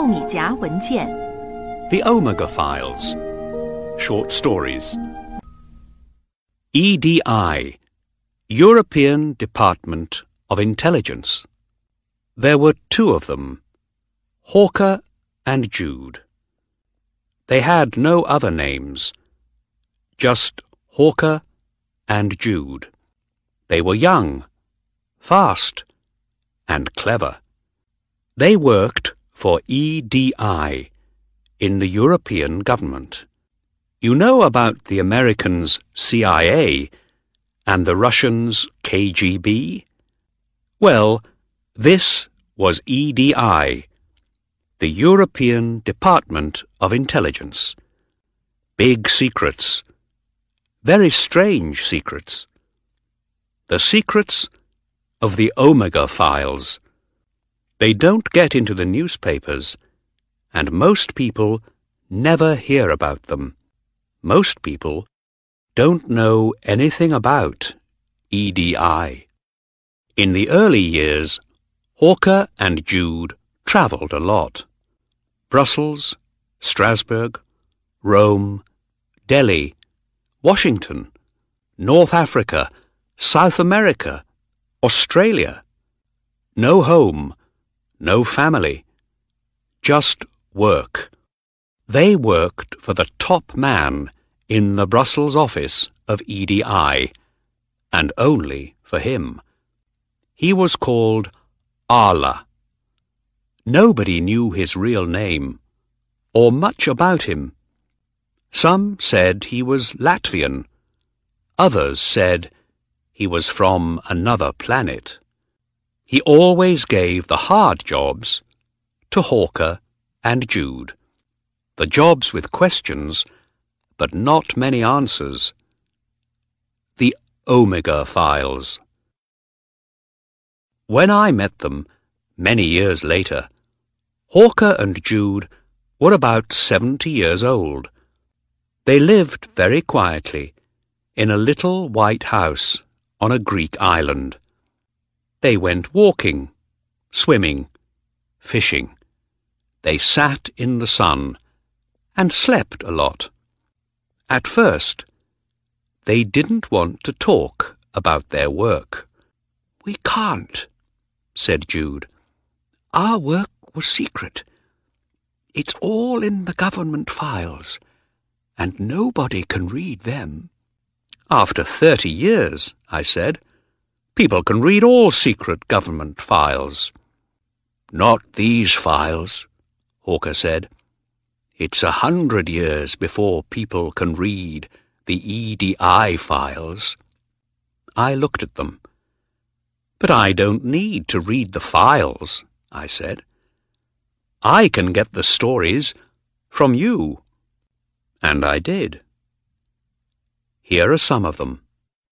奥米加文件，The Omega Files, short stories. EDI, European Department of Intelligence. There were two of them, Hawker and Jude. They had no other names, just Hawker and Jude. They were young, fast, and clever. They worked for EDI in the European government. You know about the Americans' CIA and the Russians' KGB? Well, this was EDI, the European Department of Intelligence. Big secrets. Very strange secrets. The secrets of the Omega Files. They don't get into the newspapers, and most people never hear about them. Most people don't know anything about EDI. In the early years, Hawker and Jude travelled a lot. Brussels, Strasbourg, Rome, Delhi, Washington, North Africa, South America, Australia. No home, no family, just work. They worked for the top man in the Brussels office of EDI, and only for him. He was called Aria. Nobody knew his real name, or much about him. Some said he was Latvian. Others said he was from another planet. He always gave the hard jobs to Hawker and Jude. The jobs with questions, but not many answers. The Omega Files. When I met them, many years later, Hawker and Jude were about seventy years old. They lived very quietly in a little white house on a Greek island. They went walking, swimming, fishing. They sat in the sun and slept a lot. At first, they didn't want to talk about their work. We can't, said Jude. Our work was secret. It's all in the government files, and nobody can read them. After thirty years, I said, people can read all secret government files. Not these files, Hawker said. It's a hundred years before people can read the EDI files. I looked at them. But I don't need to read the files, I said. I can get the stories from you. And I did. Here are some of them.